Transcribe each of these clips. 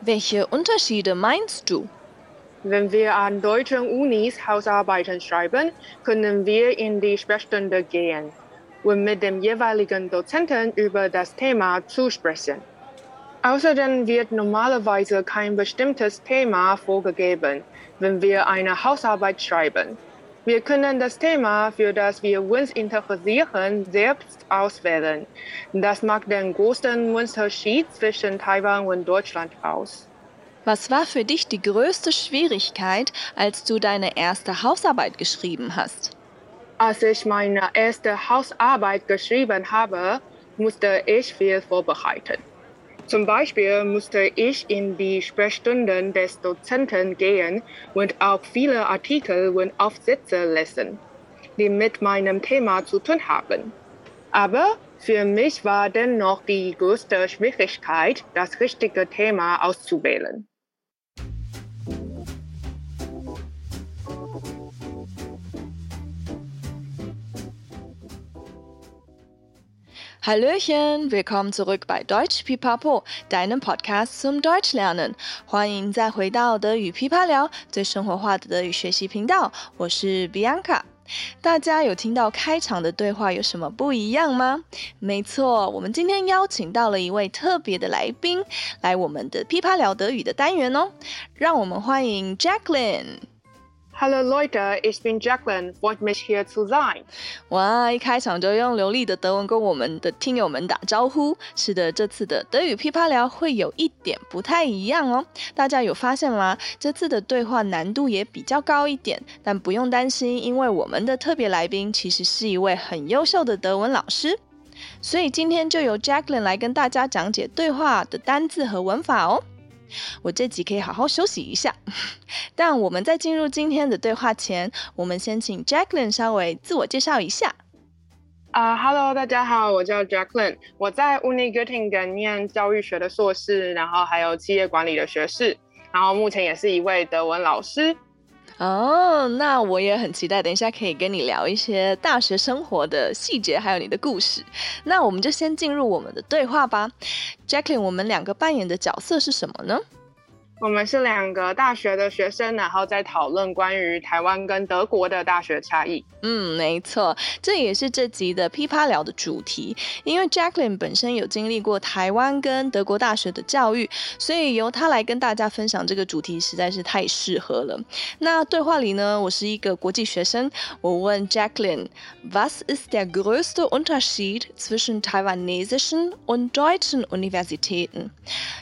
Welche Unterschiede meinst du? Wenn wir an deutschen Unis Hausarbeiten schreiben, können wir in die Sprechstunde gehen und mit dem jeweiligen Dozenten über das Thema zusprechen. Außerdem wird normalerweise kein bestimmtes Thema vorgegeben, wenn wir eine Hausarbeit schreiben. Wir können das Thema, für das wir uns interessieren, selbst auswählen. Das macht den großen Unterschied zwischen Taiwan und Deutschland aus. Was war für dich die größte Schwierigkeit, als du deine erste Hausarbeit geschrieben hast? Als ich meine erste Hausarbeit geschrieben habe, musste ich viel vorbereiten. Zum Beispiel musste ich in die Sprechstunden des Dozenten gehen und auch viele Artikel und Aufsätze lesen, die mit meinem Thema zu tun haben. Aber für mich war dennoch die größte Schwierigkeit, das richtige Thema auszuwählen. Hallöchen, willkommen zurück bei Deutsch Pipapo, deinem Podcast zum Deutschlernen。欢迎再回到德语噼啪聊，最生活化的德语学习频道。我是 Bianca。大家有听到开场的对话有什么不一样吗？没错，我们今天邀请到了一位特别的来宾，来我们的噼啪聊德语的单元哦。让我们欢迎 Jacqueline。Hello Leute! It's been Jacqueline. What mich hier zu sein。哇，一开场就用流利的德文跟我们的听友们打招呼。是的，这次的德语噼啪聊会有一点不太一样哦。大家有发现吗？这次的对话难度也比较高一点，但不用担心，因为我们的特别来宾其实是一位很优秀的德文老师，所以今天就由 Jacqueline 来跟大家讲解对话的单字和文法哦。我这集可以好好休息一下，但我们在进入今天的对话前，我们先请 Jacqueline 稍微自我介绍一下。啊、uh，Hello，大家好，我叫 Jacqueline，我在 Uni Göttingen 念教育学的硕士，然后还有企业管理的学士，然后目前也是一位德文老师。哦那我也很期待，等一下可以跟你聊一些大学生活的细节，还有你的故事。那我们就先进入我们的对话吧，Jacklin，我们两个扮演的角色是什么呢？我们是两个大学的学生，然后在讨论关于台湾跟德国的大学差异。嗯，没错，这也是这集的噼啪聊的主题。因为 Jacqueline 本身有经历过台湾跟德国大学的教育，所以由她来跟大家分享这个主题实在是太适合了。那对话里呢，我是一个国际学生，我问 Jacqueline，Was ist der größte Unterschied zwischen taiwanesischen und deutschen Universitäten？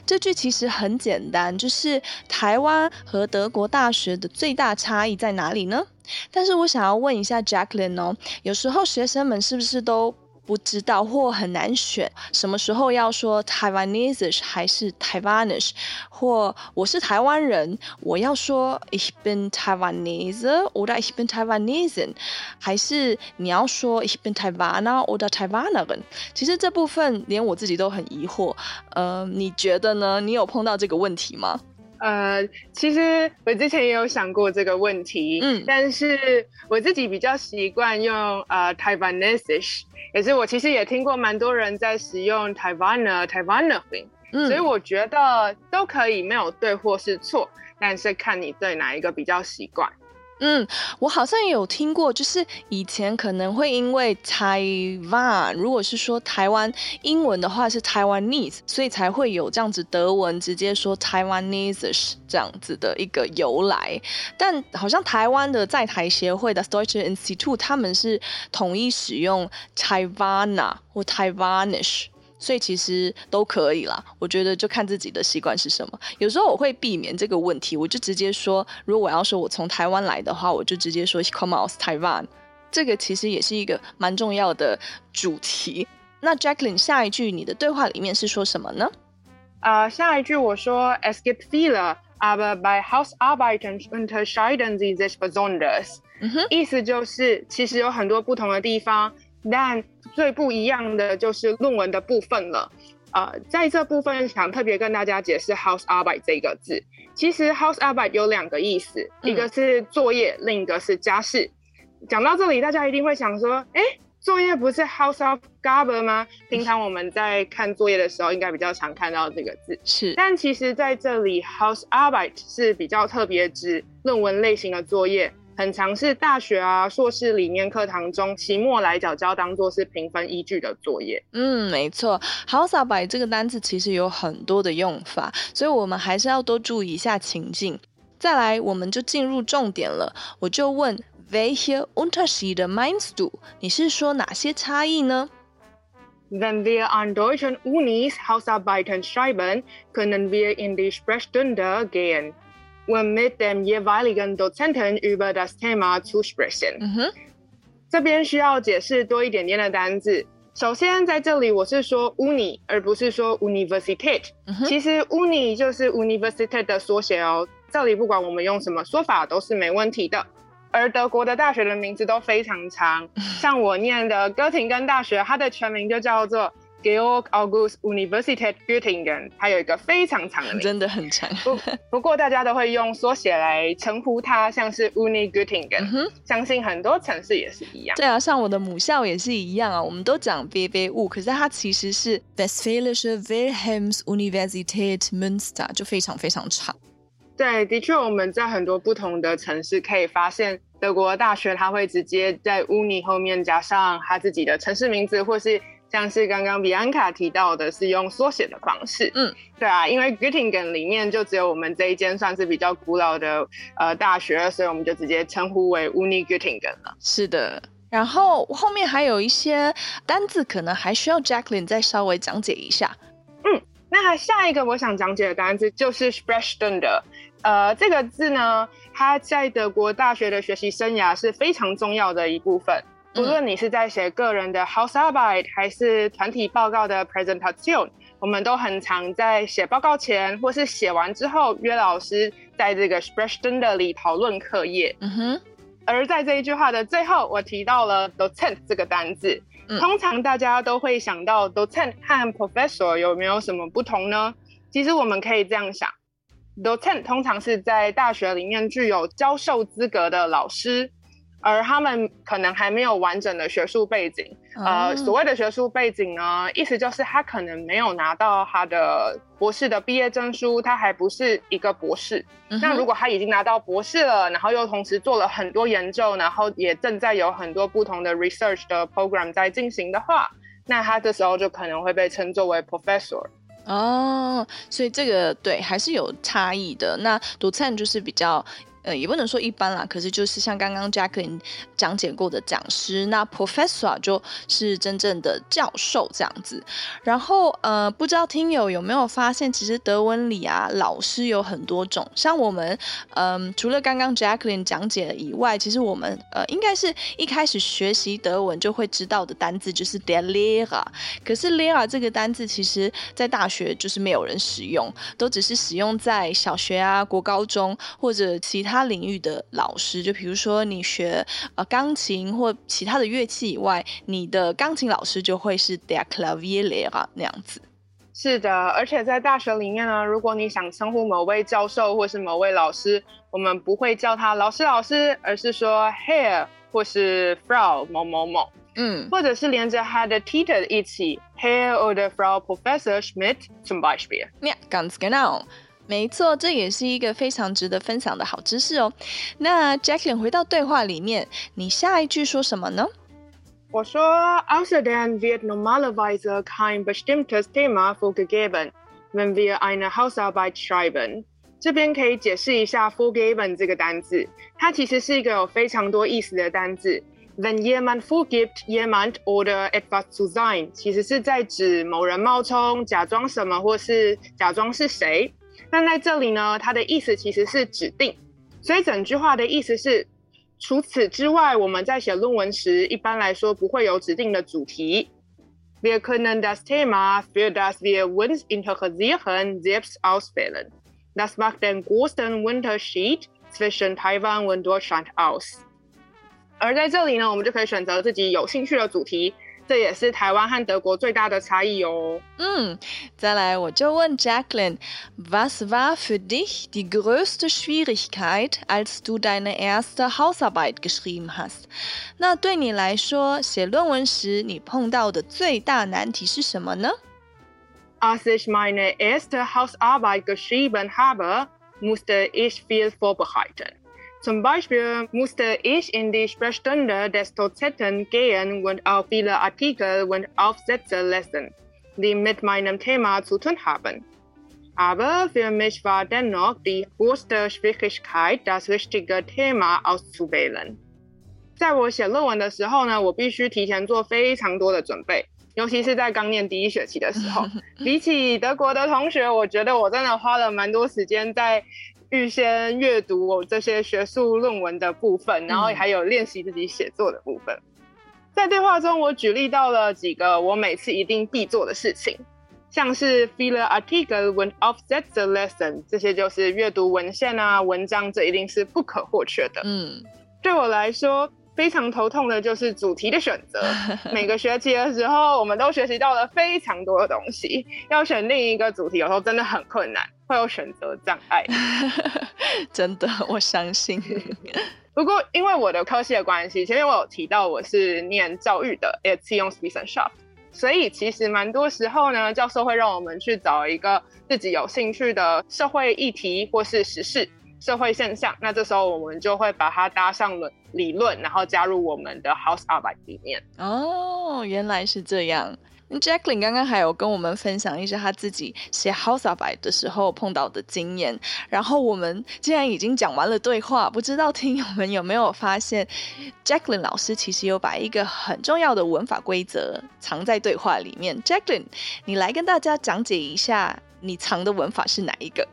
这句其实很简单，就是。是台湾和德国大学的最大差异在哪里呢？但是我想要问一下 Jacqueline 哦，有时候学生们是不是都不知道或很难选，什么时候要说 Taiwanese 还是 Taiwanish，或我是台湾人，我要说 Ich bin Taiwanese oder Ich bin Taiwanesin，还是你要说 Ich bin Taiwaner oder Taiwanerin？其实这部分连我自己都很疑惑，呃，你觉得呢？你有碰到这个问题吗？呃，其实我之前也有想过这个问题，嗯，但是我自己比较习惯用呃 Taiwanese，也是我其实也听过蛮多人在使用 Taiwaner、Taiwanerin，嗯，所以我觉得都可以，没有对或是错，但是看你对哪一个比较习惯。嗯，我好像也有听过，就是以前可能会因为台湾，如果是说台湾英文的话是 Taiwanese，所以才会有这样子德文直接说 Taiwanese 这样子的一个由来。但好像台湾的在台协会的 Deutsche Institut 他们是统一使用 Taiwana 或 Taiwanish。所以其实都可以啦，我觉得就看自己的习惯是什么。有时候我会避免这个问题，我就直接说，如果我要说我从台湾来的话，我就直接说 komme aus Taiwan。这个其实也是一个蛮重要的主题。那 Jacqueline，下一句你的对话里面是说什么呢？呃，下一句我说，Es gibt viele, aber bei Hausarbeiten unterscheiden sie sich besonders。嗯哼，意思就是其实有很多不同的地方，但最不一样的就是论文的部分了。呃，在这部分想特别跟大家解释 “house arbeit” 这个字。其实 “house arbeit” 有两个意思，一个是作业，嗯、另一个是家事。讲到这里，大家一定会想说，哎，作业不是 house of g a b e r 吗？平常我们在看作业的时候，应该比较常看到这个字。是，但其实在这里，“house arbeit” 是比较特别指论文类型的作业。很常是大学啊、硕士里面课堂中期末来缴交当做是评分依据的作业。嗯，没错。Hausarbeit 这个单词其实有很多的用法，所以我们还是要多注意一下情境。再来，我们就进入重点了。我就问，Welche Unterschiede meinst du？你是说哪些差异呢？Wenn wir an deutschen Unis Hausarbeiten schreiben, können wir in die Sprechstunde gehen. Und mit dem jeweiligen Dozenten über das Thema zu sprechen。嗯哼，这边需要解释多一点点的单字。首先，在这里我是说 Uni，而不是说 Universität。嗯，其实 Uni 就是 Universität 的缩写哦。这里不管我们用什么说法都是没问题的。而德国的大学的名字都非常长，像我念的哥廷根大学，它的全名就叫做。Georg August Universität Göttingen，它有一个非常长的名字，真的很长。不不过大家都会用缩写来称呼它，像是 Uni Göttingen，嗯，相信很多城市也是一样。对啊，像我的母校也是一样啊，我们都讲 BBU，可是它其实是 Westfälische Wilhelms Universität Münster，就非常非常长。对，的确，我们在很多不同的城市可以发现，德国大学它会直接在 Uni 后面加上它自己的城市名字，或是。像是刚刚比安卡提到的，是用缩写的方式。嗯，对啊，因为 Göttingen 里面就只有我们这一间算是比较古老的呃大学，所以我们就直接称呼为 Uni Göttingen 了。是的，然后后面还有一些单字，可能还需要 Jacqueline 再稍微讲解一下。嗯，那下一个我想讲解的单字就是 Sprechstunde。呃，这个字呢，它在德国大学的学习生涯是非常重要的一部分。无论你是在写个人的 housearbeit，还是团体报告的 Presentation，我们都很常在写报告前或是写完之后约老师在这个 Sprechstunde 里讨论课业。嗯哼。而在这一句话的最后，我提到了 docent 这个单字。嗯。通常大家都会想到 docent 和 Professor 有没有什么不同呢？其实我们可以这样想 docent 通常是在大学里面具有教授资格的老师。而他们可能还没有完整的学术背景，呃，所谓的学术背景呢，意思就是他可能没有拿到他的博士的毕业证书，他还不是一个博士。嗯、那如果他已经拿到博士了，然后又同时做了很多研究，然后也正在有很多不同的 research 的 program 在进行的话，那他这时候就可能会被称作为 professor。哦，所以这个对还是有差异的。那 Dozent 就是比较。呃，也不能说一般啦，可是就是像刚刚 Jacqueline 讲解过的讲师，那 Professor 就是真正的教授这样子。然后呃，不知道听友有没有发现，其实德文里啊，老师有很多种。像我们嗯、除了刚刚 Jacqueline 讲解以外，其实我们呃，应该是一开始学习德文就会知道的单字就是 Der Lehrer。可是 Lehrer 这个单字，其实在大学就是没有人使用，都只是使用在小学啊、国高中或者其他。他领域的老师，就比如说你学呃钢琴或其他的乐器以外，你的钢琴老师就会是 der Klavierlehrer 那样子。是的，而且在大学里面呢，如果你想称呼某位教授或是某位老师，我们不会叫他老师老师，而是说 Herr 或是 Frau 某某某，嗯，或者是连着他的 Titel 一起 Herr oder Frau Professor Schmidt zum Beispiel。Yeah, ganz genau。没错，这也是一个非常值得分享的好知识哦。那 Jacqueline 回到对话里面，你下一句说什么呢？我说，Außerdem wird normalerweise kein bestimmtes Thema vorgegeben, wenn wir eine Hausarbeit schreiben。这边可以解释一下 vorgeben 这个单字，它其实是一个有非常多意思的单字。Wenn jemand vorgibt, jemand oder etwas zu sein，其实是在指某人冒充、假装什么，或是假装是谁。那在这里呢，它的意思其实是指定，所以整句话的意思是，除此之外，我们在写论文时，一般来说不会有指定的主题。Wir können das Thema, für das wir uns interessieren, selbst auswählen. Das macht den großen Unterschied zwischen Taiwan und Deutschland aus。而在这里呢，我们就可以选择自己有兴趣的主题。这也是台湾和德国最大的差异哦。嗯，再来我就问 Jacqueline，Was war für dich die größte Schwierigkeit, als du deine erste Hausarbeit geschrieben hast？那对你来说，写论文时你碰到的最大难题是什么呢？Als ich meine erste Hausarbeit geschrieben habe, musste ich viel vorbereiten. Zum Beispiel musste ich in die Sprechstunde des Dozenten gehen und auch viele Artikel und Aufsätze lesen, die mit meinem Thema zu tun haben. Aber für mich war dennoch die größte Schwierigkeit, das richtige Thema auszuwählen. 在我写论文的时候呢，我必须提前做非常多的准备，尤其是在刚念第一学期的时候。比起德国的同学，我觉得我真的花了蛮多时间在。 预先阅读我这些学术论文的部分，然后还有练习自己写作的部分。嗯、在对话中，我举例到了几个我每次一定必做的事情，像是 viele Artikel und Aufsätze lesson，这些就是阅读文献啊、文章，这一定是不可或缺的。嗯，对我来说非常头痛的就是主题的选择。每个学期的时候，我们都学习到了非常多的东西，要选另一个主题，有时候真的很困难。会有选择障碍，真的，我相信。不过，因为我的科系的关系，前面我有提到我是念教育的，Erziehungswissenschaft，所以其实蛮多时候呢，教授会让我们去找一个自己有兴趣的社会议题或是时事、社会现象，那这时候我们就会把它搭上了理论，然后加入我们的 Hausarbeit 里面。哦，原来是这样。Jacqueline 刚刚还有跟我们分享一些他自己写 Hausarbeit 的时候碰到的经验。然后我们既然已经讲完了对话，不知道听友们有没有发现，Jacqueline 老师其实有把一个很重要的文法规则藏在对话里面。Jacqueline，你来跟大家讲解一下，你藏的文法是哪一个？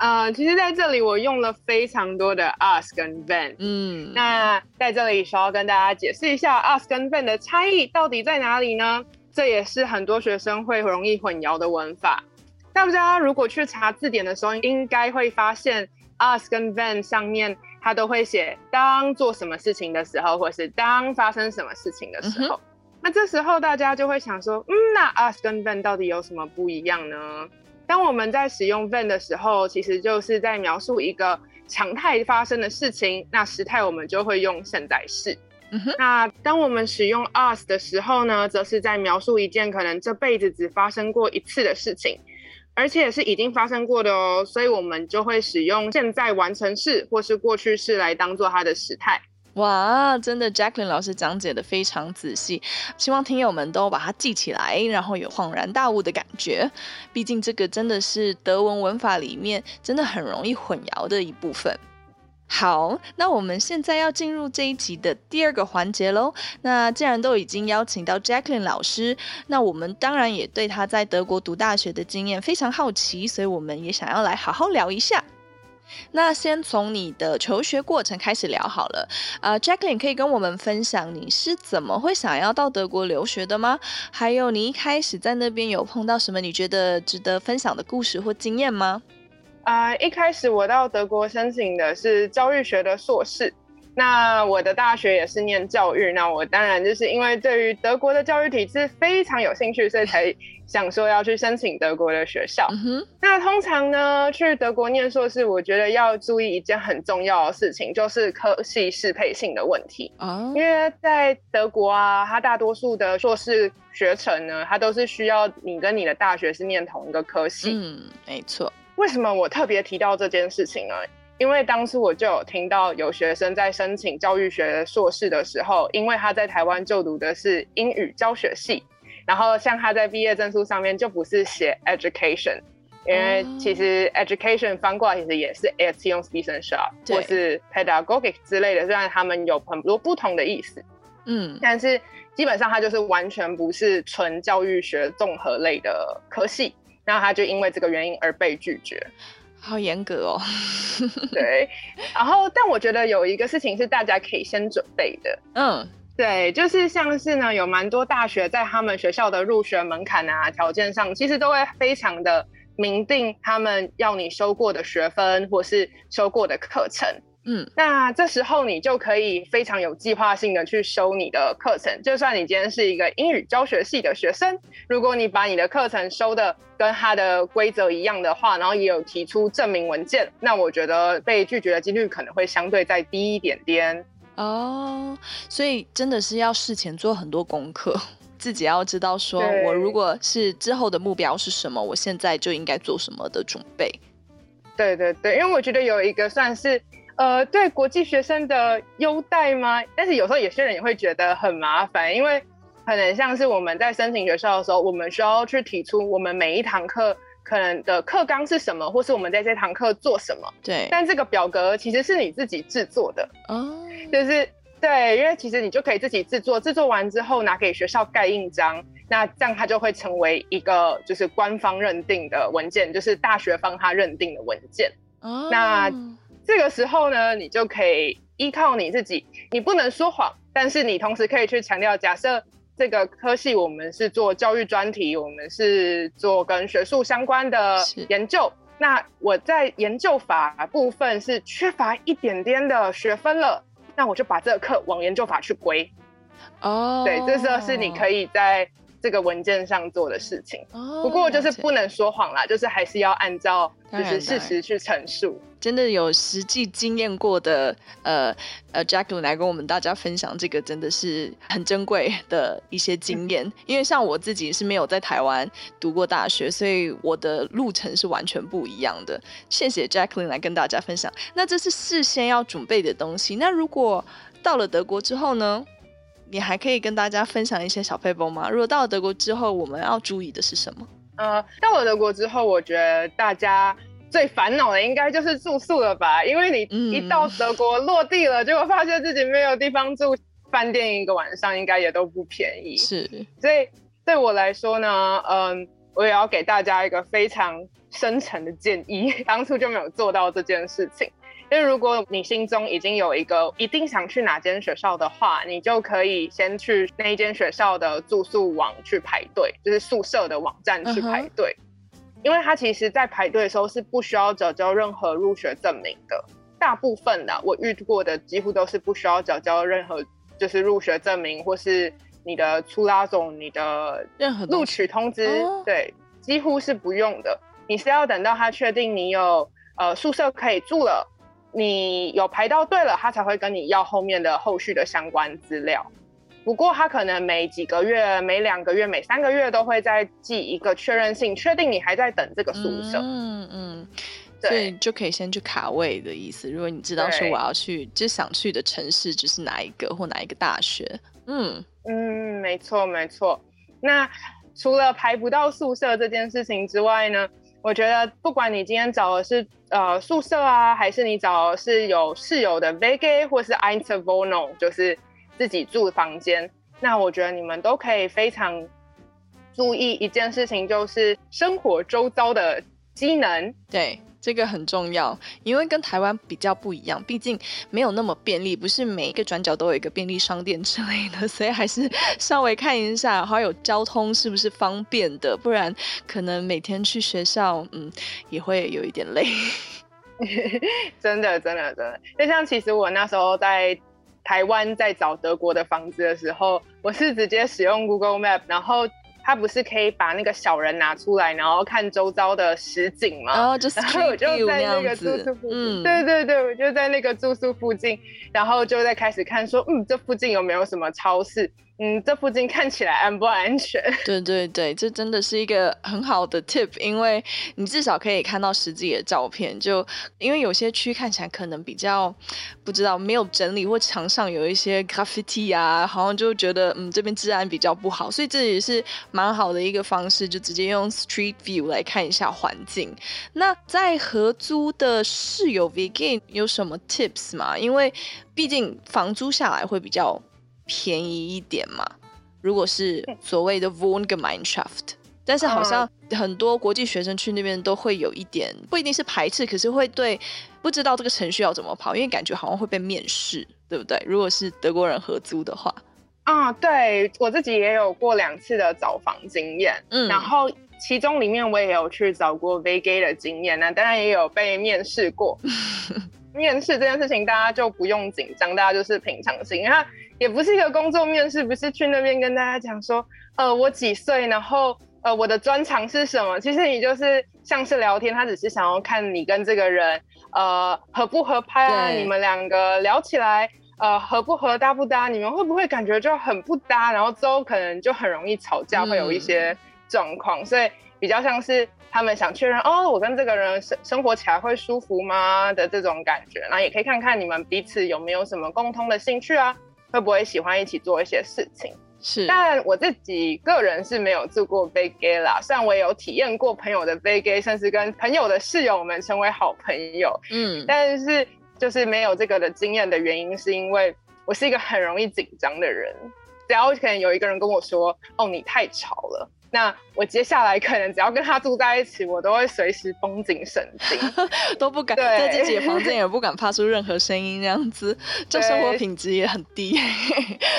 啊、呃，其实在这里我用了非常多的 as 跟 van，。嗯，那在这里需要跟大家解释一下 as 跟 van 的差异到底在哪里呢？这也是很多学生会容易混淆的文法。大家如果去查字典的时候，应该会发现 as 跟 van 上面它都会写当做什么事情的时候，或是当发生什么事情的时候。嗯、那这时候大家就会想说，嗯，那 as 跟 van 到底有什么不一样呢？当我们在使用 when 的时候，其实就是在描述一个常态发生的事情，那时态我们就会用现在式。嗯、那当我们使用 us 的时候呢，则是在描述一件可能这辈子只发生过一次的事情，而且是已经发生过的哦，所以我们就会使用现在完成式或是过去式来当做它的时态。哇，真的，Jacqueline 老师讲解的非常仔细，希望听友们都把它记起来，然后有恍然大悟的感觉。毕竟这个真的是德文文法里面真的很容易混淆的一部分。好，那我们现在要进入这一集的第二个环节喽。那既然都已经邀请到 Jacqueline 老师，那我们当然也对她在德国读大学的经验非常好奇，所以我们也想要来好好聊一下。那先从你的求学过程开始聊好了。呃，Jacqueline 可以跟我们分享你是怎么会想要到德国留学的吗？还有你一开始在那边有碰到什么你觉得值得分享的故事或经验吗？啊一开始我到德国申请的是教育学的硕士，那我的大学也是念教育，那我当然就是因为对于德国的教育体制非常有兴趣，所以才想说要去申请德国的学校。嗯、那通常呢，去德国念硕士，我觉得要注意一件很重要的事情，就是科系适配性的问题。哦、因为在德国啊，它大多数的硕士学程呢，它都是需要你跟你的大学是念同一个科系。嗯，没错。为什么我特别提到这件事情呢？因为当初我就有听到有学生在申请教育学硕士的时候，因为他在台湾就读的是英语教学系，然后像他在毕业证书上面就不是写 education，因为其实 education 翻过来其实也是 Erziehungswissenschaft 或是 pedagogic 之类的，虽然他们有很多不同的意思，嗯，但是基本上它就是完全不是纯教育学综合类的科系。那他就因为这个原因而被拒绝，好严格哦。对，然后但我觉得有一个事情是大家可以先准备的，嗯，对，就是像是呢，有蛮多大学在他们学校的入学门槛啊条件上，其实都会非常的明定他们要你修过的学分或是修过的课程。嗯，那这时候你就可以非常有计划性的去修你的课程。就算你今天是一个英语教学系的学生，如果你把你的课程修的跟它的规则一样的话，然后也有提出证明文件，那我觉得被拒绝的几率可能会相对再低一点点。哦，所以真的是要事前做很多功课，自己要知道说，我如果是之后的目标是什么，我现在就应该做什么的准备。对对对，因为我觉得有一个算是呃对国际学生的优待吗？但是有时候有些人也会觉得很麻烦，因为可能像是我们在申请学校的时候，我们需要去提出我们每一堂课。可能的课纲是什么，或是我们在这堂课做什么？对。但这个表格其实是你自己制作的哦，就是对，因为其实你就可以自己制作，制作完之后拿给学校盖印章，那这样它就会成为一个就是官方认定的文件，就是大学方他认定的文件。哦。那这个时候呢，你就可以依靠你自己，你不能说谎，但是你同时可以去强调，假设。这个科系我们是做教育专题，我们是做跟学术相关的研究。那我在研究法部分是缺乏一点点的学分了，那我就把这个课往研究法去归。哦，对，这时候是你可以在这个文件上做的事情。哦，不过就是不能说谎啦，就是还是要按照就是事实去陈述。真的有实际经验过的，呃呃，Jacqueline 来跟我们大家分享这个，真的是很珍贵的一些经验。嗯、因为像我自己是没有在台湾读过大学，所以我的路程是完全不一样的。谢谢 Jacqueline 来跟大家分享。那这是事先要准备的东西。那如果到了德国之后呢？你还可以跟大家分享一些小撇步吗？如果到了德国之后，我们要注意的是什么？呃，到了德国之后，我觉得大家。最烦恼的应该就是住宿了吧，因为你一到德国落地了，嗯、结果发现自己没有地方住，饭店一个晚上应该也都不便宜。是，所以对我来说呢，嗯，我也要给大家一个非常深沉的建议，当初就没有做到这件事情。因为如果你心中已经有一个一定想去哪间学校的话，你就可以先去那一间学校的住宿网去排队，就是宿舍的网站去排队。Uh-huh. 因为他其实，在排队的时候是不需要缴交任何入学证明的。大部分的我遇过的，几乎都是不需要缴交任何，就是入学证明或是你的出拉总、你的任何录取通知，对，几乎是不用的。你是要等到他确定你有呃宿舍可以住了，你有排到队了，他才会跟你要后面的后续的相关资料。不过他可能每几个月、每两个月、每三个月都会再寄一个确认信，确定你还在等这个宿舍。嗯嗯，所以就可以先去卡位的意思。如果你知道说我要去，就想去的城市就是哪一个或哪一个大学。嗯嗯，没错没错。那除了排不到宿舍这件事情之外呢，我觉得不管你今天找的是呃宿舍啊，还是你找的是有室友的 v e g a 或是 Einzelwohnung，就是。自己住房间，那我觉得你们都可以非常注意一件事情，就是生活周遭的机能。对，这个很重要，因为跟台湾比较不一样，毕竟没有那么便利，不是每一个转角都有一个便利商店之类的，所以还是 稍微看一下，还有交通是不是方便的，不然可能每天去学校，嗯，也会有一点累。真的，真的，真的，就像其实我那时候在。台湾在找德国的房子的时候，我是直接使用 Google Map，然后它不是可以把那个小人拿出来，然后看周遭的实景吗？然后我就在那个住宿附近，嗯，对对对，我就在那个住宿附近，然后就在开始看说，嗯，这附近有没有什么超市？嗯，这附近看起来安不安全？对对对，这真的是一个很好的 tip，因为你至少可以看到实际的照片。就因为有些区看起来可能比较不知道没有整理，或墙上有一些 graffiti 啊，好像就觉得嗯这边治安比较不好，所以这也是蛮好的一个方式，就直接用 Street View 来看一下环境。那在合租的室友 vegan 有什么 tips 吗？因为毕竟房租下来会比较。便宜一点嘛？如果是所谓的 Wohngemeinschaft，但是好像很多国际学生去那边都会有一点，不一定是排斥，可是会对不知道这个程序要怎么跑，因为感觉好像会被面试，对不对？如果是德国人合租的话，啊，对，我自己也有过两次的找房经验，嗯，然后其中里面我也有去找过 vacay 的经验，那当然也有被面试过。面试这件事情大家就不用紧张，大家就是平常心，因为也不是一个工作面试，不是去那边跟大家讲说，呃，我几岁，然后呃，我的专长是什么。其实你就是像是聊天，他只是想要看你跟这个人，呃，合不合拍啊，你们两个聊起来。呃，合不合，搭不搭？你们会不会感觉就很不搭？然后之后可能就很容易吵架，会有一些状况，嗯、所以比较像是他们想确认哦，我跟这个人生生活起来会舒服吗的这种感觉。那也可以看看你们彼此有没有什么共通的兴趣啊，会不会喜欢一起做一些事情？是。但我自己个人是没有住过 vacay 啦，虽然我也有体验过朋友的 vacay，甚至跟朋友的室友们成为好朋友。嗯，但是。就是没有这个的经验的原因，是因为我是一个很容易紧张的人，只要可能有一个人跟我说：“哦，你太吵了。”那我接下来可能只要跟他住在一起，我都会随时绷紧神经，都不敢在自己的房间也不敢发出任何声音，这样子，这生活品质也很低。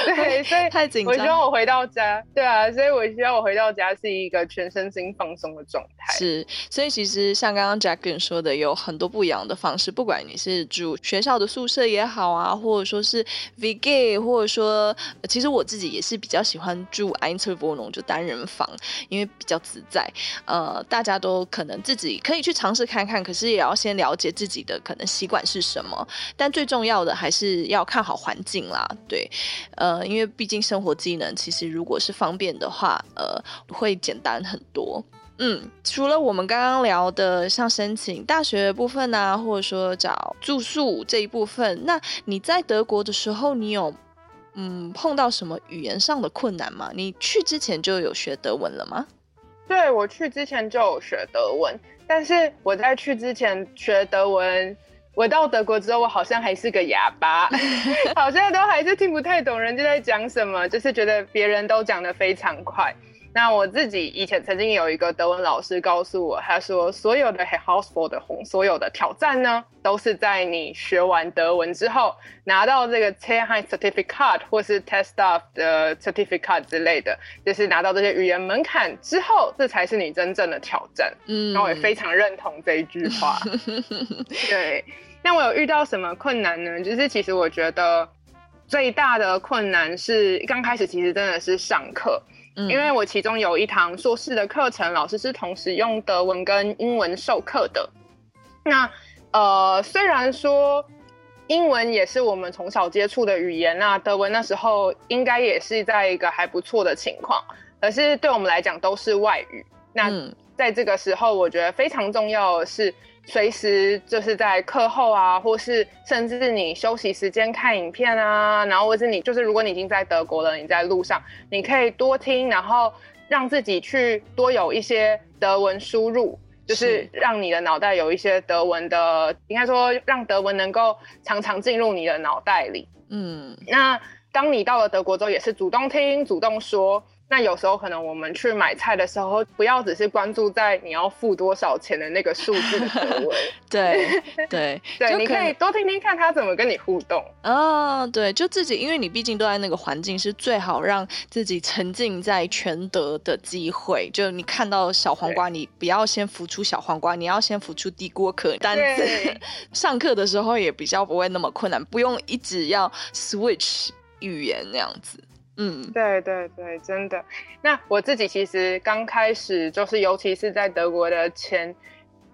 对，所以太紧张。我希望我回到家，对啊，所以我希望我回到家是一个全身心放松的状态。是，所以其实像刚刚 Jacqueline 说的，有很多不一样的方式，不管你是住学校的宿舍也好啊，或者说是 vacay，或者说，其实我自己也是比较喜欢住 Einzelwohnung 就单人房。因为比较自在，呃，大家都可能自己可以去尝试看看，可是也要先了解自己的可能习惯是什么。但最重要的还是要看好环境啦，对，呃，因为毕竟生活技能其实如果是方便的话，呃，会简单很多。嗯，除了我们刚刚聊的像申请大学部分啊，或者说找住宿这一部分，那你在德国的时候，你有？嗯，碰到什么语言上的困难吗？你去之前就有学德文了吗？对，我去之前就有学德文，但是我在去之前学德文，我到德国之后，我好像还是个哑巴，好像都还是听不太懂人家在讲什么，就是觉得别人都讲得非常快。那我自己以前曾经有一个德文老师告诉我，他说所有的 Herausforderung，所有的挑战呢，都是在你学完德文之后，拿到这个 C1 Certificate 或是 TestDaF 的 Certificate 之类的，就是拿到这些语言门槛之后，这才是你真正的挑战。嗯，那我也非常认同这一句话。对，那我有遇到什么困难呢？就是其实我觉得最大的困难是刚开始其实真的是上课。因为我其中有一堂硕士的课程，老师是同时用德文跟英文授课的。那呃，虽然说英文也是我们从小接触的语言，那德文那时候应该也是在一个还不错的情况，可是对我们来讲都是外语。那在这个时候，我觉得非常重要的是。随时就是在课后啊，或是甚至你休息时间看影片啊，然后或是你就是如果你已经在德国了，你在路上，你可以多听，然后让自己去多有一些德文输入，就是让你的脑袋有一些德文的，应该说让德文能够常常进入你的脑袋里。嗯，那当你到了德国之后，也是主动听，主动说。那有时候可能我们去买菜的时候，不要只是关注在你要付多少钱的那个数字的 德文。对对对，你可以多听听看他怎么跟你互动。哦，对，就自己，因为你毕竟都在那个环境，是最好让自己沉浸在全德的机会。就你看到小黄瓜，你不要先浮出小黄瓜，你要先浮出地锅壳单词。上课的时候也比较不会那么困难，不用一直要 switch 语言那样子。嗯，对对对，真的。那我自己其实刚开始就是，尤其是在德国的前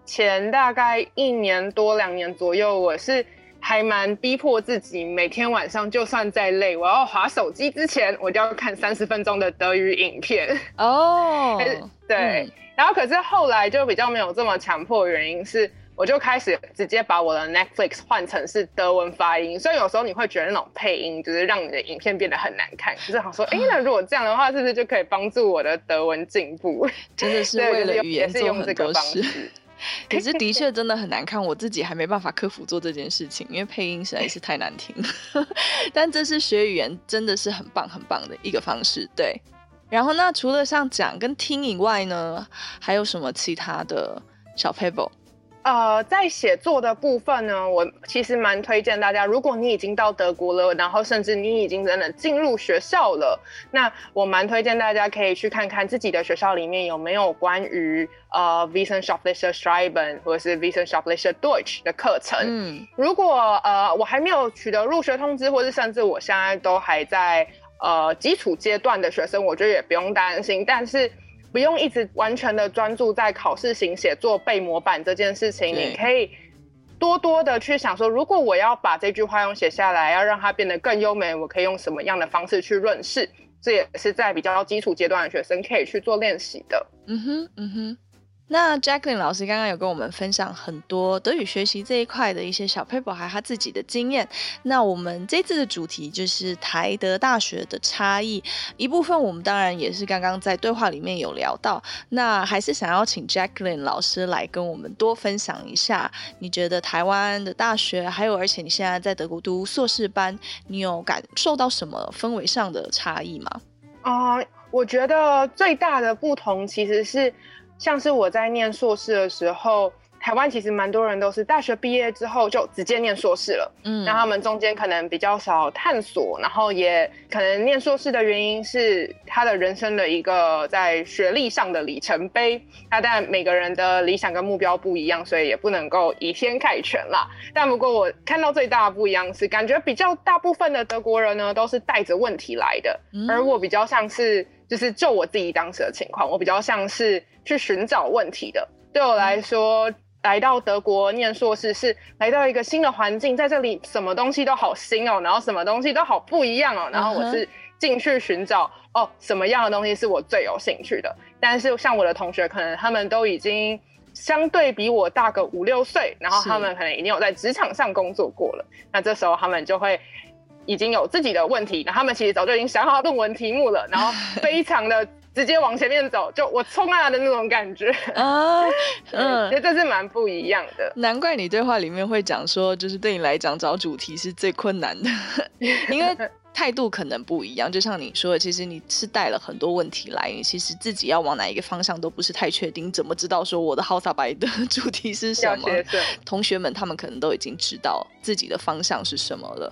前大概一年多两年左右，我是还蛮逼迫自己，每天晚上就算再累，我要划手机之前，我就要看三十分钟的德语影片。哦，对。嗯、然后可是后来就比较没有这么强迫，原因是。我就开始直接把我的 Netflix 换成是德文发音，所以有时候你会觉得那种配音就是让你的影片变得很难看。就是想说，哎、欸，那如果这样的话，是不是就可以帮助我的德文进步？真的是 为了语言做很多事。可是的确真的很难看，我自己还没办法克服做这件事情，因为配音实在是太难听。但这是学语言真的是很棒很棒的一个方式。对，然后那除了像讲跟听以外呢，还有什么其他的小撇步？呃，在写作的部分呢，我其实蛮推荐大家，如果你已经到德国了，然后甚至你已经真的进入学校了，那我蛮推荐大家可以去看看自己的学校里面有没有关于呃 Wissenschaftliches Schreiben 或者是 Wissenschaftliches Deutsch 的课程。嗯，如果呃我还没有取得入学通知，或是甚至我现在都还在呃基础阶段的学生，我觉得也不用担心，但是。不用一直完全的专注在考试型写作背模板这件事情，你可以多多的去想说，如果我要把这句话用写下来，要让它变得更优美，我可以用什么样的方式去润饰？这也是在比较基础阶段的学生可以去做练习的。嗯哼，嗯哼。那 Jacqueline 老师刚刚有跟我们分享很多德语学习这一块的一些小 paper，还有他自己的经验。那我们这次的主题就是台德大学的差异，一部分我们当然也是刚刚在对话里面有聊到。那还是想要请 Jacqueline 老师来跟我们多分享一下，你觉得台湾的大学，还有而且你现在在德国读硕士班，你有感受到什么氛围上的差异吗？啊、我觉得最大的不同其实是。像是我在念硕士的时候，台湾其实蛮多人都是大学毕业之后就直接念硕士了，嗯，那他们中间可能比较少探索，然后也可能念硕士的原因是他的人生的一个在学历上的里程碑。那但每个人的理想跟目标不一样，所以也不能够以偏概全啦。但不过我看到最大的不一样是，感觉比较大部分的德国人呢都是带着问题来的，而我比较像是就是就我自己当时的情况，我比较像是。去寻找问题的，对我来说，来到德国念硕士是来到一个新的环境，在这里什么东西都好新哦，然后什么东西都好不一样哦，然后我是进去寻找哦，什么样的东西是我最有兴趣的。但是像我的同学，可能他们都已经相对比我大个五六岁，然后他们可能已经有在职场上工作过了，那这时候他们就会已经有自己的问题，那他们其实早就已经想好论文题目了，然后 非常的。直接往前面走，就我冲啊的那种感觉啊，嗯，所以这是蛮不一样的。难怪你对话里面会讲说，就是对你来讲找主题是最困难的，因为态度可能不一样。就像你说的，其实你是带了很多问题来，你其实自己要往哪一个方向都不是太确定，怎么知道说我的 Hausarbeit 的主题是什么？同学们他们可能都已经知道自己的方向是什么了。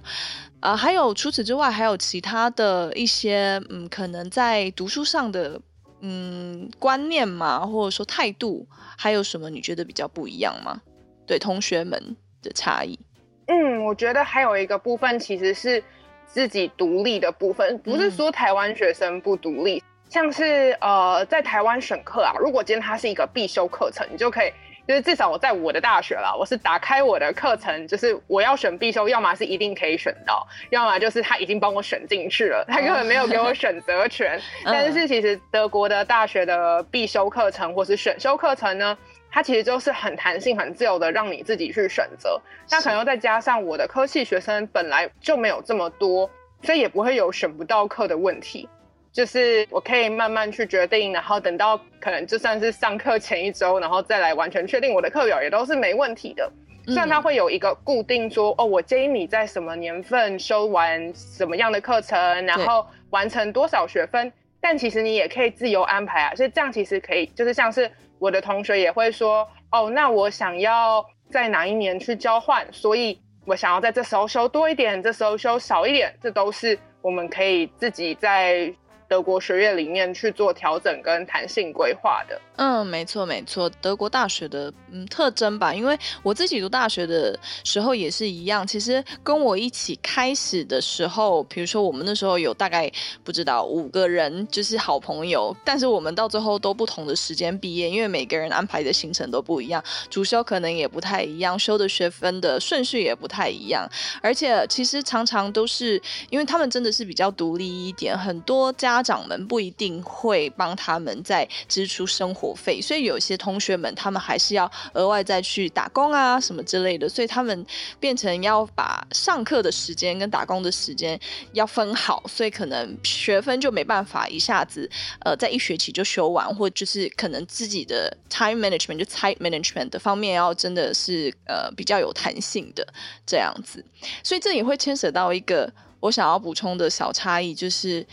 啊、呃，还有除此之外，还有其他的一些，嗯，可能在读书上的，嗯，观念嘛，或者说态度，还有什么你觉得比较不一样吗？对同学们的差异？嗯，我觉得还有一个部分其实是自己独立的部分，不是说台湾学生不独立，嗯、像是呃，在台湾选课啊，如果今天它是一个必修课程，你就可以。就是至少我在我的大学啦，我是打开我的课程，就是我要选必修，要么是一定可以选到，要么就是他已经帮我选进去了，他根本没有给我选择权。但是其实德国的大学的必修课程或是选修课程呢，它其实就是很弹性、很自由的，让你自己去选择。那可能又再加上我的科系学生本来就没有这么多，所以也不会有选不到课的问题。就是我可以慢慢去决定，然后等到可能就算是上课前一周，然后再来完全确定我的课表也都是没问题的。虽然它会有一个固定说，哦，我建议你在什么年份修完什么样的课程，然后完成多少学分，但其实你也可以自由安排啊。所以这样其实可以，就是像是我的同学也会说，哦，那我想要在哪一年去交换，所以我想要在这时候修多一点，这时候修少一点，这都是我们可以自己在。德国学院里面去做调整跟弹性规划的。嗯，没错没错，德国大学的嗯特征吧，因为我自己读大学的时候也是一样。其实跟我一起开始的时候，比如说我们那时候有大概不知道五个人，就是好朋友，但是我们到最后都不同的时间毕业，因为每个人安排的行程都不一样，主修可能也不太一样，修的学分的顺序也不太一样，而且其实常常都是因为他们真的是比较独立一点，很多家长们不一定会帮他们在支出生活。费，所以有些同学们他们还是要额外再去打工啊什么之类的，所以他们变成要把上课的时间跟打工的时间要分好，所以可能学分就没办法一下子呃在一学期就修完，或就是可能自己的 time management 就 time management 的方面要真的是呃比较有弹性的这样子，所以这也会牵扯到一个我想要补充的小差异，就是。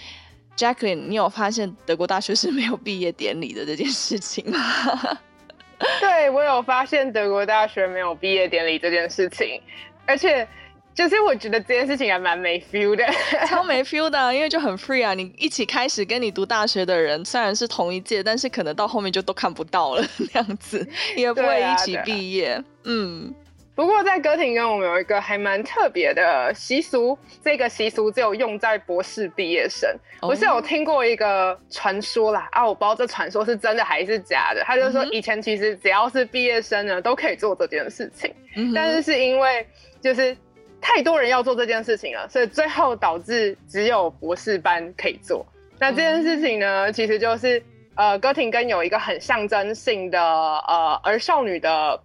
Jacqueline，你有发现德国大学是没有毕业典礼的这件事情吗？对，我有发现德国大学没有毕业典礼这件事情，而且就是我觉得这件事情还蛮没 feel 的，超没 feel 的，因为就很 free 啊。你一起开始跟你读大学的人，虽然是同一届，但是可能到后面就都看不到了，那样子也不会一起毕业。啊啊、嗯。不过在哥廷根，我们有一个还蛮特别的习俗，这个习俗只有用在博士毕业生。Oh. 我是有听过一个传说啦，啊，我不知道这传说是真的还是假的。他就说以前其实只要是毕业生呢，都可以做这件事情，mm -hmm. 但是是因为就是太多人要做这件事情了，所以最后导致只有博士班可以做。那这件事情呢，mm -hmm. 其实就是呃，哥廷根有一个很象征性的呃儿少女的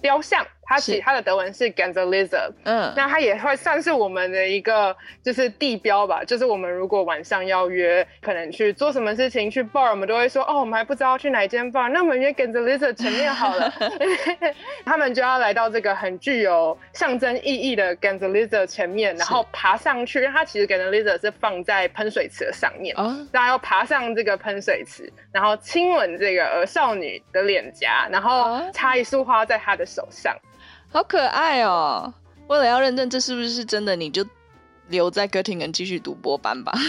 雕像。它其他的德文是 Gänseblitzer，嗯，那它也会算是我们的一个就是地标吧。就是我们如果晚上要约，可能去做什么事情，去 bar，我们都会说哦，我们还不知道去哪间 bar，那我们约 Gänseblitzer 前面好了。他们就要来到这个很具有象征意义的 Gänseblitzer 前面，然后爬上去。因为它其实 Gänseblitzer 是放在喷水池的上面，哦，大家要爬上这个喷水池，然后亲吻这个儿少女的脸颊，然后插一束花在她的手上。好可爱哦！为了要认证这是不是真的，你就留在哥廷根继续读博班吧。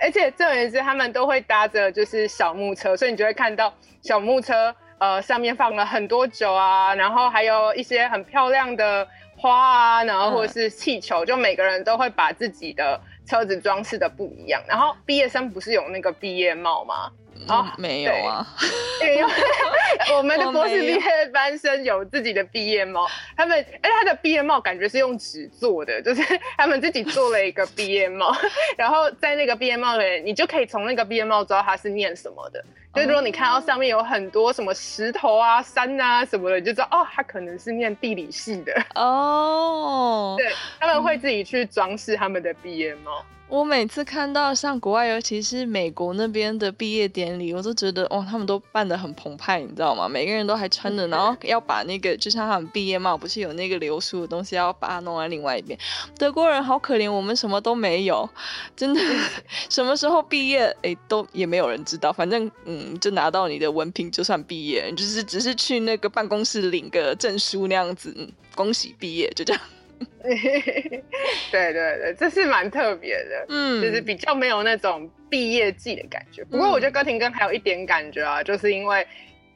而且重点是他们都会搭着就是小木车，所以你就会看到小木车呃上面放了很多酒啊，然后还有一些很漂亮的花啊，然后或者是气球，就每个人都会把自己的车子装饰的不一样。然后毕业生不是有那个毕业帽吗？哦，没有啊，因为 我们的博士毕业班生有自己的毕业帽，他们哎，他的毕业帽感觉是用纸做的，就是他们自己做了一个毕业帽，然后在那个毕业帽里，你就可以从那个毕业帽知道他是念什么的。就是如果你看到上面有很多什么石头啊、山啊什么的，你就知道哦，他可能是念地理系的哦。对，他们会自己去装饰他们的毕业帽。我每次看到像国外，尤其是美国那边的毕业典礼，我都觉得哇，他们都办得很澎湃，你知道吗？每个人都还穿着，然后要把那个就像他们毕业帽，不是有那个流苏的东西，要把它弄在另外一边。德国人好可怜，我们什么都没有，真的，什么时候毕业，哎，都也没有人知道。反正嗯，就拿到你的文凭就算毕业，就是只是去那个办公室领个证书那样子，嗯，恭喜毕业，就这样。对对对，这是蛮特别的，嗯，就是比较没有那种毕业季的感觉。不过我觉得哥廷根还有一点感觉啊，就是因为。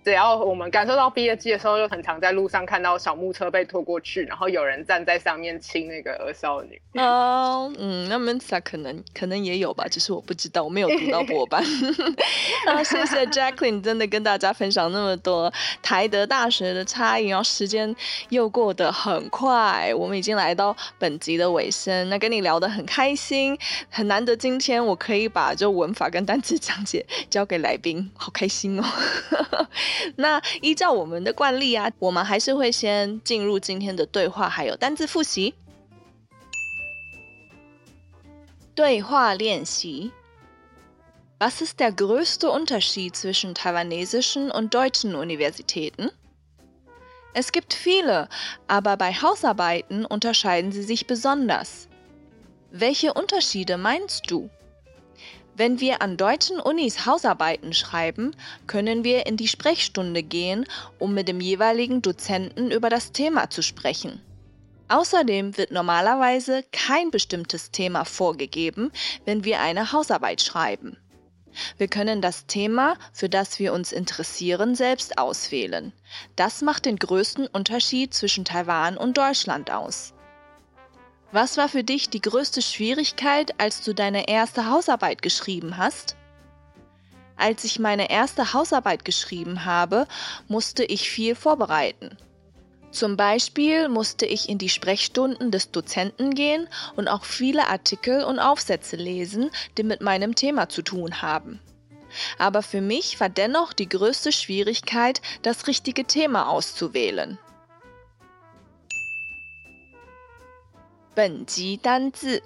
只要我们感受到毕业季的时候，就很常在路上看到小木车被拖过去，然后有人站在上面亲那个儿少女。哦，嗯，那 Münster 可能可能也有吧，只是我不知道，我没有读到 博班。然 后谢谢 Jacqueline 真的跟大家分享那么多台德大学的差异，然后时间又过得很快，我们已经来到本集的尾声。那跟你聊得很开心，很难得今天我可以把就文法跟单词讲解交给来宾，好开心哦。那依照我们的惯例啊，我们还是会先进入今天的对话，还有单字复习。对话练习：Was ist der größte Unterschied zwischen taiwanesischen und deutschen Universitäten? Es gibt viele, aber bei Hausarbeiten unterscheiden sie sich besonders. Welche Unterschiede meinst du? Wenn wir an deutschen Unis Hausarbeiten schreiben, können wir in die Sprechstunde gehen, um mit dem jeweiligen Dozenten über das Thema zu sprechen. Außerdem wird normalerweise kein bestimmtes Thema vorgegeben, wenn wir eine Hausarbeit schreiben. Wir können das Thema, für das wir uns interessieren, selbst auswählen. Das macht den größten Unterschied zwischen Taiwan und Deutschland aus. Was war für dich die größte Schwierigkeit, als du deine erste Hausarbeit geschrieben hast? Als ich meine erste Hausarbeit geschrieben habe, musste ich viel vorbereiten. Zum Beispiel musste ich in die Sprechstunden des Dozenten gehen und auch viele Artikel und Aufsätze lesen, die mit meinem Thema zu tun haben. Aber für mich war dennoch die größte Schwierigkeit, das richtige Thema auszuwählen. 本级单字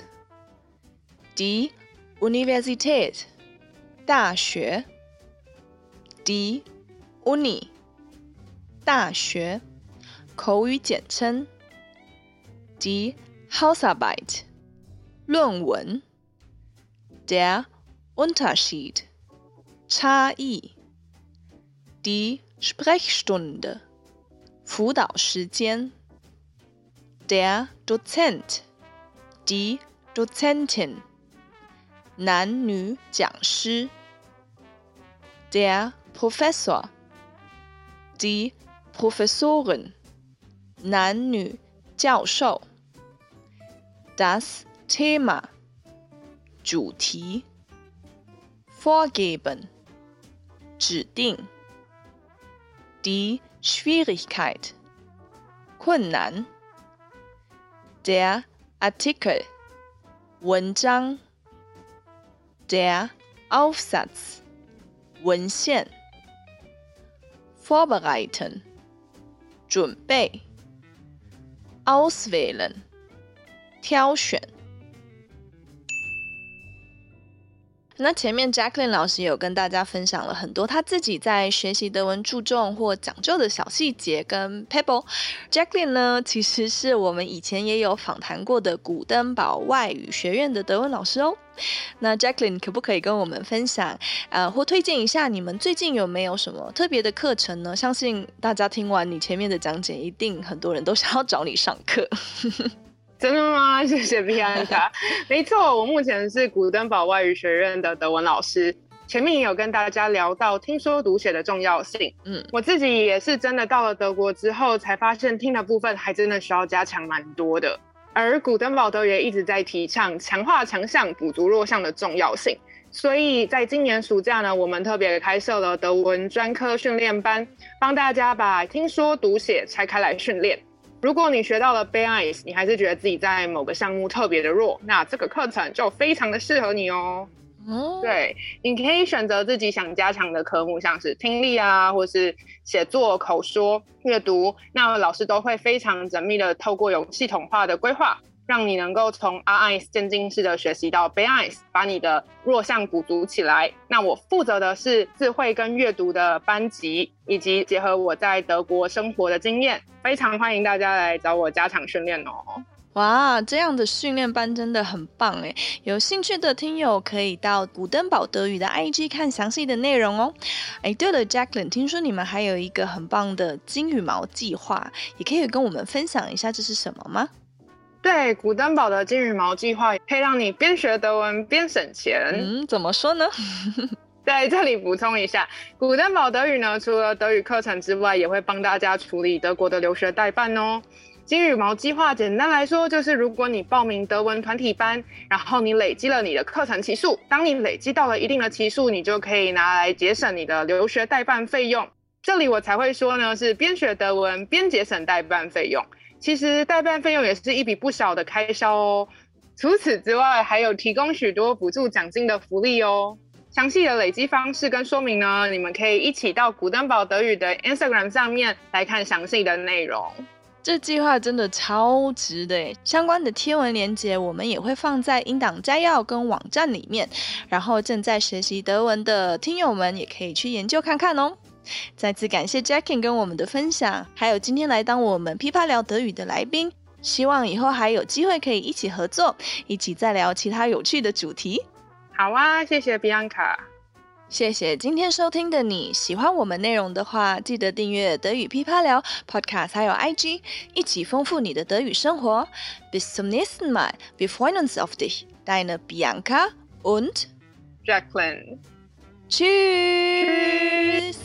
，D, Universität，大学，D, Uni，大学，口语简称，D, Hausarbeit，论文；der Unterschied，差异 Die Sprechstunde，辅导时间。Der Dozent，Die Dozentin，男女讲师。Der Professor，Die Professorin，男女教授。Das Thema，主题。Vorgeben，指定。Die Schwierigkeit，困难。 Der Artikel，文章。Der Aufsatz，文献。Vorbereiten，准备。Auswählen，挑选。 那前面 Jacqueline 老师有跟大家分享了很多他自己在学习德文注重或讲究的小细节跟 pebble。Jacqueline 呢，其实是我们以前也有访谈过的古登堡外语学院的德文老师哦。那 Jacqueline 可不可以跟我们分享，呃，或推荐一下你们最近有没有什么特别的课程呢？相信大家听完你前面的讲解，一定很多人都想要找你上课。真的吗？谢谢 Bianca。没错，我目前是古登堡外语学院的德文老师。前面也有跟大家聊到听说读写的重要性。嗯，我自己也是真的到了德国之后，才发现听的部分还真的需要加强蛮多的。而古登堡德语也一直在提倡强化强项、补足弱项的重要性。所以在今年暑假呢，我们特别开设了德文专科训练班，帮大家把听说读写拆开来训练。如果你学到了 B A S，你还是觉得自己在某个项目特别的弱，那这个课程就非常的适合你哦。哦，对，你可以选择自己想加强的科目，像是听力啊，或是写作、口说、阅读，那老师都会非常缜密的透过有系统化的规划。让你能够从 R1 渐进式的学习到 BIS，把你的弱项补足起来。那我负责的是智慧跟阅读的班级，以及结合我在德国生活的经验，非常欢迎大家来找我加强训练哦。哇，这样的训练班真的很棒诶！有兴趣的听友可以到古登堡德语的 IG 看详细的内容哦。哎，对了，Jacqueline，听说你们还有一个很棒的金羽毛计划，也可以跟我们分享一下这是什么吗？对，古登堡的金羽毛计划可以让你边学德文边省钱。嗯，怎么说呢？在这里补充一下，古登堡德语呢，除了德语课程之外，也会帮大家处理德国的留学代办哦。金羽毛计划简单来说，就是如果你报名德文团体班，然后你累积了你的课程期数，当你累积到了一定的期数，你就可以拿来节省你的留学代办费用。这里我才会说呢，是边学德文边节省代办费用。其实代办费用也是一笔不小的开销哦。除此之外，还有提供许多补助奖金的福利哦。详细的累积方式跟说明呢，你们可以一起到古登堡德语的 Instagram 上面来看详细的内容。这计划真的超值的，相关的贴文链接我们也会放在音档摘要跟网站里面。然后正在学习德文的听友们也可以去研究看看哦。再次感谢 Jackin 跟我们的分享，还有今天来当我们噼啪聊德语的来宾。希望以后还有机会可以一起合作，一起再聊其他有趣的主题。好啊，谢谢 Bianca，谢谢今天收听的你。喜欢我们内容的话，记得订阅德语噼啪聊 Podcast，还有 IG，一起丰富你的德语生活。Bis zum nächsten Mal, wir freuen uns auf dich, deine Bianca und Jacqueline. Tschüss.